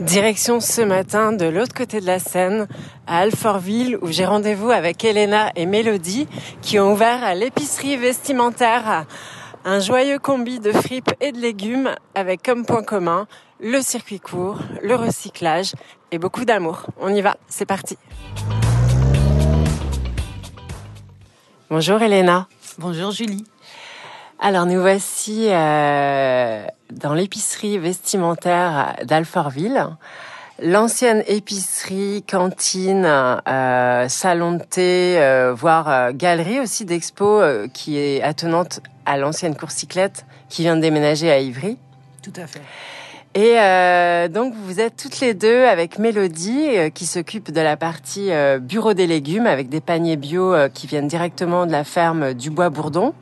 Direction ce matin de l'autre côté de la Seine, à Alfortville, où j'ai rendez-vous avec Elena et Mélodie, qui ont ouvert à l'épicerie vestimentaire un joyeux combi de fripes et de légumes, avec comme point commun le circuit court, le recyclage et beaucoup d'amour. On y va, c'est parti. Bonjour Elena. Bonjour Julie. Alors nous voici euh, dans l'épicerie vestimentaire d'Alfortville. L'ancienne épicerie, cantine, euh, salon de thé, euh, voire euh, galerie aussi d'expo euh, qui est attenante à l'ancienne cour cyclette qui vient de déménager à Ivry. Tout à fait. Et euh, donc vous êtes toutes les deux avec Mélodie euh, qui s'occupe de la partie euh, bureau des légumes avec des paniers bio euh, qui viennent directement de la ferme du Bois Bourdon.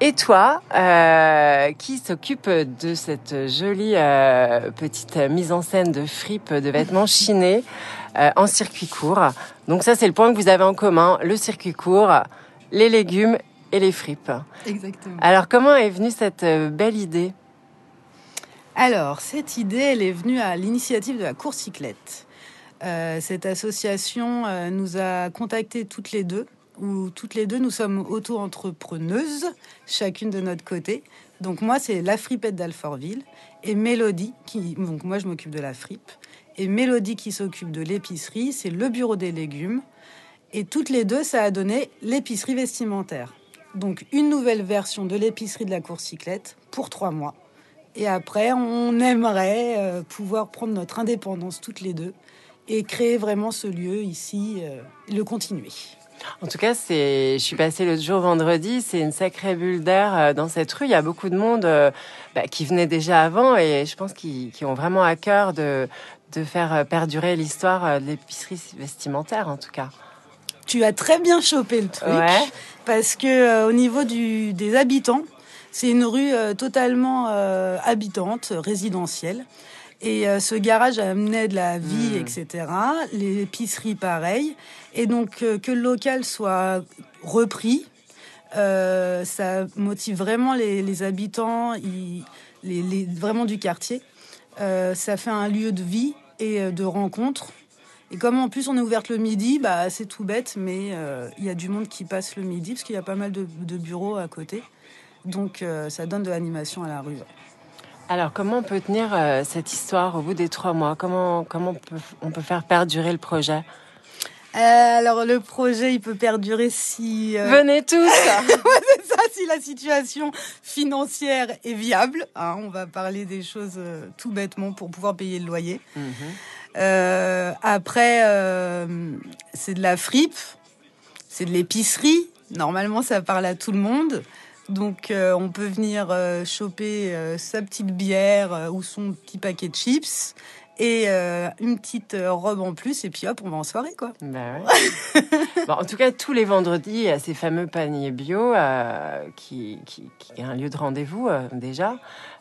Et toi, euh, qui s'occupe de cette jolie euh, petite mise en scène de fripes de vêtements chinés euh, en circuit court? Donc ça, c'est le point que vous avez en commun, le circuit court, les légumes et les fripes. Exactement. Alors, comment est venue cette belle idée? Alors, cette idée, elle est venue à l'initiative de la Cour Cyclette. Euh, cette association nous a contactés toutes les deux, où toutes les deux nous sommes auto-entrepreneuses, chacune de notre côté. Donc moi, c'est la fripette d'Alfortville et Mélodie, qui, donc moi je m'occupe de la fripe, et Mélodie qui s'occupe de l'épicerie, c'est le bureau des légumes. Et toutes les deux, ça a donné l'épicerie vestimentaire. Donc une nouvelle version de l'épicerie de la Cour Cyclette pour trois mois. Et après, on aimerait euh, pouvoir prendre notre indépendance toutes les deux et créer vraiment ce lieu ici, euh, le continuer. En tout cas, c'est, je suis passée l'autre jour vendredi, c'est une sacrée bulle d'air euh, dans cette rue. Il y a beaucoup de monde euh, bah, qui venait déjà avant et je pense qu'ils qui ont vraiment à cœur de, de faire euh, perdurer l'histoire de l'épicerie vestimentaire, en tout cas. Tu as très bien chopé le truc Ouais. parce que euh, au niveau du, des habitants, c'est une rue euh, totalement euh, habitante, résidentielle. Et euh, ce garage amenait de la vie, etc. L'épicerie, pareil. Et donc, euh, que le local soit repris, euh, ça motive vraiment les, les habitants, les, les- vraiment du quartier. Ça fait un lieu de vie et de rencontre. Et comme en plus on est ouverte le midi, bah, c'est tout bête, mais il y a du monde qui passe le midi, parce qu'il y a pas mal de, de bureaux à côté. Donc ça donne de l'animation à la rue. Alors, comment on peut tenir euh, cette histoire au bout des trois mois? Comment, comment on peut, on peut faire perdurer le projet? Euh, alors le projet, il peut perdurer si... euh, Venez tous c'est ça, si la situation financière est viable. hein, on va parler des choses euh, tout bêtement pour pouvoir payer le loyer. Mhm. Après, c'est de la fripe, c'est de l'épicerie. Normalement, ça parle à tout le monde. Donc, euh, on peut venir euh, choper euh, sa petite bière euh, ou son petit paquet de chips et euh, une petite euh, robe en plus. Et puis hop, on va en soirée, quoi. Bah ouais. bon, en tout cas, tous les vendredis, a ces fameux paniers bio euh, qui, qui, qui est un lieu de rendez-vous euh, déjà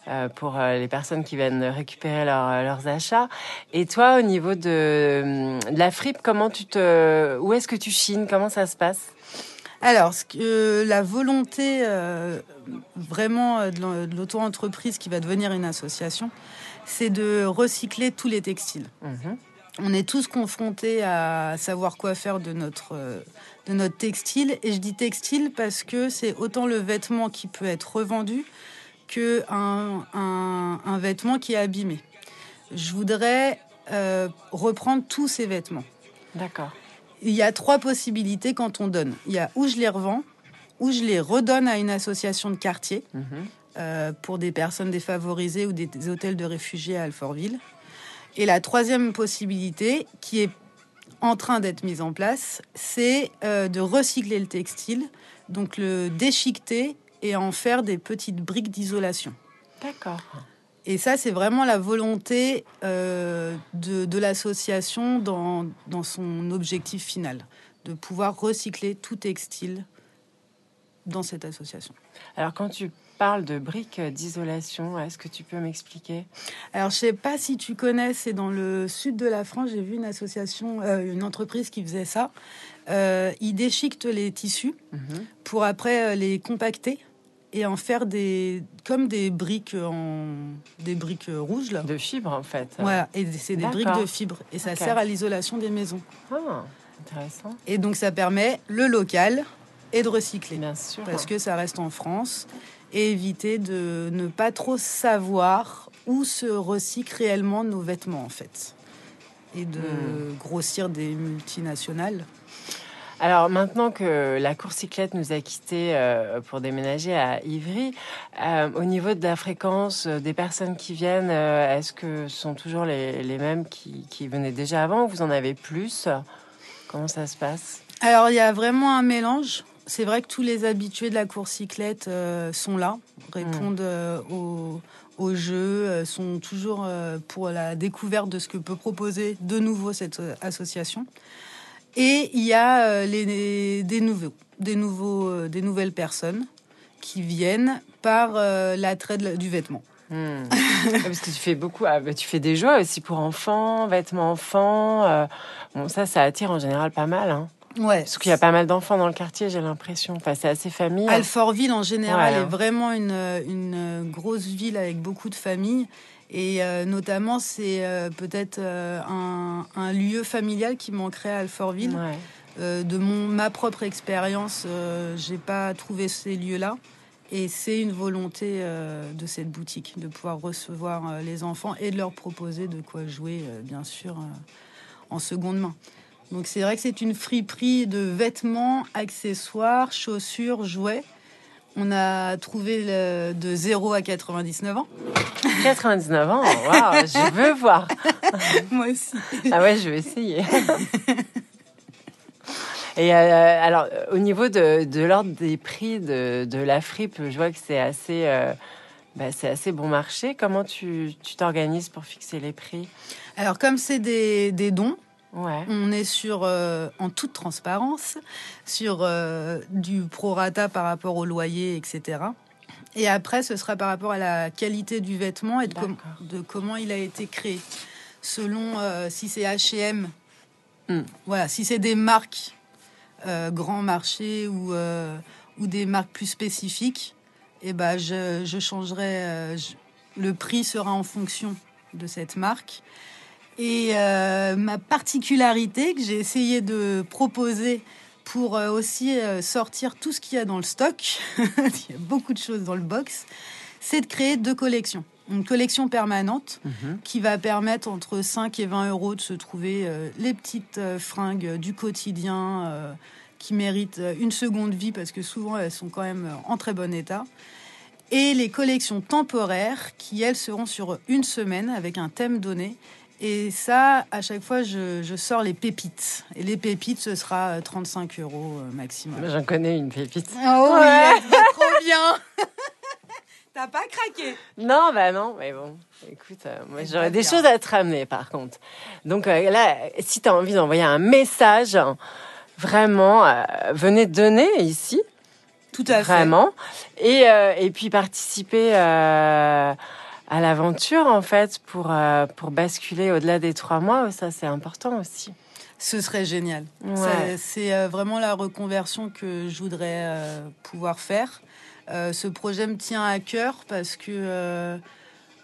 euh, pour les personnes qui viennent récupérer leur- leurs achats. Et toi, au niveau de, de la fripe, comment tu te, où est-ce que tu chines? Comment ça se passe? Alors, ce que, la volonté euh, vraiment euh, de l'auto-entreprise qui va devenir une association, c'est de recycler tous les textiles. Mhm. On est tous confrontés à savoir quoi faire de notre, euh, de notre textile. Et je dis textile parce que c'est autant le vêtement qui peut être revendu que un, un, un vêtement qui est abîmé. Je voudrais euh, reprendre tous ces vêtements. D'accord. Il y a trois possibilités quand on donne. Il y a où je les revends, où je les redonne à une association de quartier Mhm. euh, pour des personnes défavorisées ou des, des hôtels de réfugiés à Alfortville. Et la troisième possibilité, qui est en train d'être mise en place, c'est euh, de recycler le textile, donc le déchiqueter et en faire des petites briques d'isolation. D'accord. Et ça, c'est vraiment la volonté euh, de, de l'association dans, dans son objectif final, de pouvoir recycler tout textile dans cette association. Alors, quand tu parles de briques d'isolation, est-ce que tu peux m'expliquer? Alors, je sais pas si tu connais, c'est dans le sud de la France, j'ai vu une association, euh, une entreprise qui faisait ça. Euh, ils déchiquetent les tissus Mhm. pour après les compacter et en faire des comme des briques en des briques rouges là. De fibres, en fait. Voilà, et c'est des briques de fibres et ça sert à l'isolation des maisons. Ah, intéressant. Et donc ça permet le local et de recycler Bien sûr. parce que ça reste en France et éviter de ne pas trop savoir où se recyclent réellement nos vêtements en fait et de Hmm. grossir des multinationales. Alors maintenant que la course cyclette nous a quittés euh, pour déménager à Ivry, euh, au niveau de la fréquence euh, des personnes qui viennent, est-ce que ce sont toujours les, les mêmes qui, qui venaient déjà avant ou vous en avez plus? Comment ça se passe? Alors, il y a vraiment un mélange. C'est vrai que tous les habitués de la course cyclette sont là, répondent euh, aux, aux jeux, sont toujours pour la découverte de ce que peut proposer de nouveau cette association. Et il y a euh, les, des, nouveaux, des, nouveaux, euh, des nouvelles personnes qui viennent par euh, l'attrait du vêtement. Hmm. Ah, Parce que tu fais beaucoup, ah, bah, tu fais des jeux aussi pour enfants, vêtements enfants. bon, ça, ça attire en général pas mal. Hein. Ouais. Parce qu'il y a pas mal d'enfants dans le quartier, j'ai l'impression. Enfin, c'est assez familial. Alfortville en général Ouais. est vraiment une, une grosse ville avec beaucoup de familles. Et euh, notamment, c'est euh, peut-être euh, un, un lieu familial qui manquerait à Alfortville. Ouais. De mon, ma propre expérience, j'ai pas trouvé ces lieux-là. Et c'est une volonté de cette boutique, de pouvoir recevoir les enfants et de leur proposer de quoi jouer, bien sûr, en seconde main. Donc c'est vrai que c'est une friperie de vêtements, accessoires, chaussures, jouets. On a trouvé le- de 0 à 99 ans. 99 ans, waouh, je veux voir. Moi aussi. Ah ouais, je vais essayer. Et euh, alors, au niveau de, de l'ordre des prix de, de la fripe, je vois que c'est assez, euh, bah, c'est assez bon marché. Comment tu tu t'organises pour fixer les prix? Alors comme c'est des, des dons, Ouais. on est sur, euh, en toute transparence, sur euh, du prorata par rapport au loyer, etc. Et après, ce sera par rapport à la qualité du vêtement et de, com- D'accord. de comment il a été créé. Selon euh, si c'est H&M, voilà, si c'est des marques euh, grand marché ou, euh, ou des marques plus spécifiques, eh ben, je, je changerai. euh, je- le prix sera en fonction de cette marque. Et ma particularité que j'ai essayé de proposer pour euh, aussi euh, sortir tout ce qu'il y a dans le stock, il y a beaucoup de choses dans le box, c'est de créer deux collections. Une collection permanente Mhm. qui va permettre entre 5 et 20 euros de se trouver euh, les petites euh, fringues du quotidien euh, qui méritent une seconde vie parce que souvent elles sont quand même en très bon état. Et les collections temporaires qui, elles, seront sur une semaine avec un thème donné. Et ça, à chaque fois, je, je sors les pépites. Et les pépites, ce sera euh, 35 euros euh, maximum. J'en connais une pépite. Oh oui, Ouais. va trop bien T'as pas craqué? Non, bah non, mais bon, écoute, euh, moi j'aurais des bien. choses à te ramener par contre. Donc euh, là, si tu as envie d'envoyer un message, vraiment, euh, venez donner ici, Tout à fait. vraiment, et, euh, et puis participer euh, à l'aventure en fait pour, euh, pour basculer au-delà des trois mois, ça c'est important aussi. Ce serait génial. Ouais. C'est euh, vraiment la reconversion que je voudrais euh, pouvoir faire. Euh, ce projet me tient à cœur parce que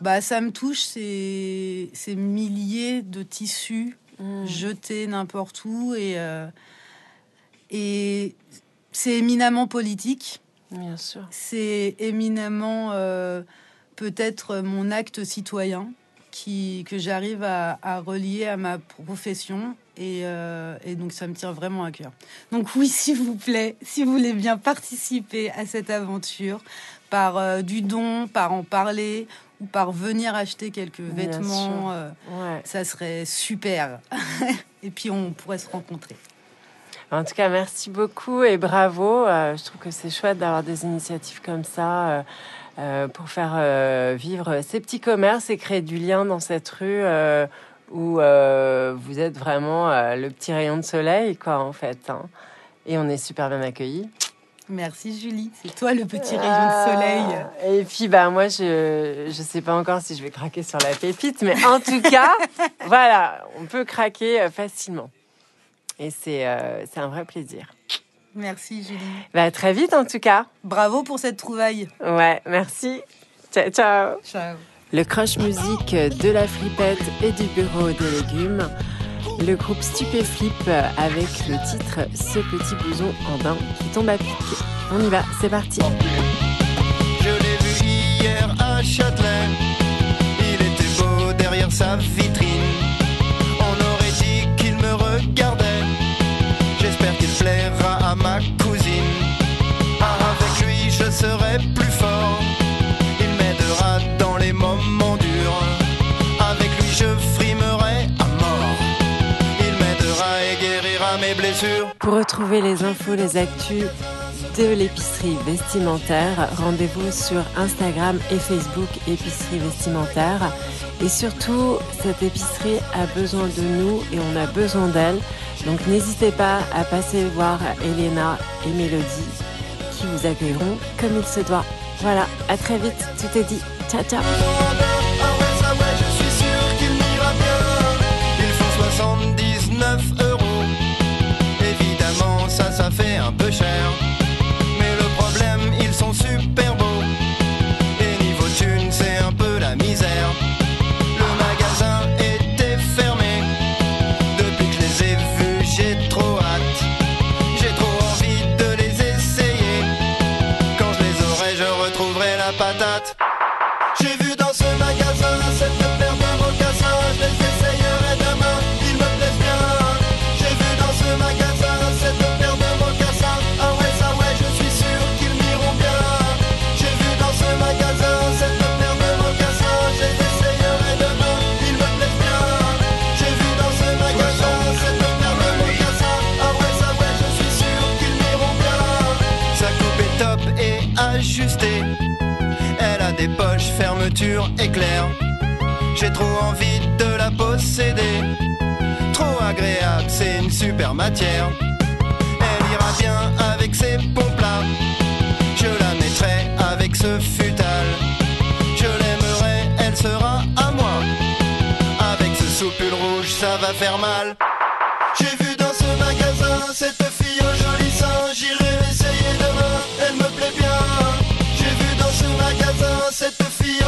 bah, ça me touche ces, ces milliers de tissus Mm. jetés n'importe où et, et c'est éminemment politique. Bien sûr. C'est éminemment peut-être mon acte citoyen qui, que j'arrive à, à relier à ma profession et, euh, et donc ça me tient vraiment à cœur. Donc oui, s'il vous plaît, si vous voulez bien participer à cette aventure par euh, du don, par en parler ou par venir acheter quelques vêtements, euh, Ouais. ça serait super. et puis on pourrait se rencontrer. En tout cas, merci beaucoup et bravo. Euh, je trouve que c'est chouette d'avoir des initiatives comme ça. Euh, pour faire euh, vivre ces petits commerces et créer du lien dans cette rue euh, où vous êtes vraiment le petit rayon de soleil, quoi, en fait. hein. Et on est super bien accueillis. Merci Julie, c'est toi le petit rayon de soleil. Ah, Et puis, bah, moi, je je sais pas encore si je vais craquer sur la pépite, mais en tout cas, voilà, on peut craquer facilement. Et c'est euh, c'est un vrai plaisir. Merci Julie. Bah, à très vite, en tout cas. Bravo pour cette trouvaille. Ouais, merci. Ciao, ciao. Ciao. Le crush musique de la flippette et du bureau des légumes. Le groupe Stupéflip avec le titre Ce petit blouson en daim qui tombe à pic. On y va, c'est parti. Je l'ai vu hier à Châtelet. Il était beau derrière sa vitrine. Je frimerai à mort. Il m'aidera et guérira mes blessures. Pour retrouver les infos, les actus de l'épicerie vestimentaire, rendez-vous sur Instagram et Facebook épicerie vestimentaire. Et surtout, cette épicerie a besoin de nous et on a besoin d'elle. Donc n'hésitez pas à passer voir Elena et Mélodie qui vous accueilleront comme il se doit. Voilà, à très vite, tout est dit. Ciao ciao 79 euros. Évidemment, ça, ça fait un peu cher. Mais le problème, ils sont super beaux. Et niveau thune, c'est un peu la misère. Le magasin était fermé. Depuis que je les ai vus, j'ai trop hâte. J'ai trop envie de les essayer. Quand je les aurai, je retrouverai la patate. Des poches, fermeture éclair. J'ai trop envie de la posséder. Trop agréable, c'est une super matière. Elle ira bien avec ses pompes là. Je la mettrai avec ce futal. Je l'aimerai, elle sera à moi. Avec ce soupule rouge, ça va faire mal. J'ai vu dans ce magasin cette fille au joli sein. J'irai l'essayer demain, elle me plaît bien. Magasin cette fille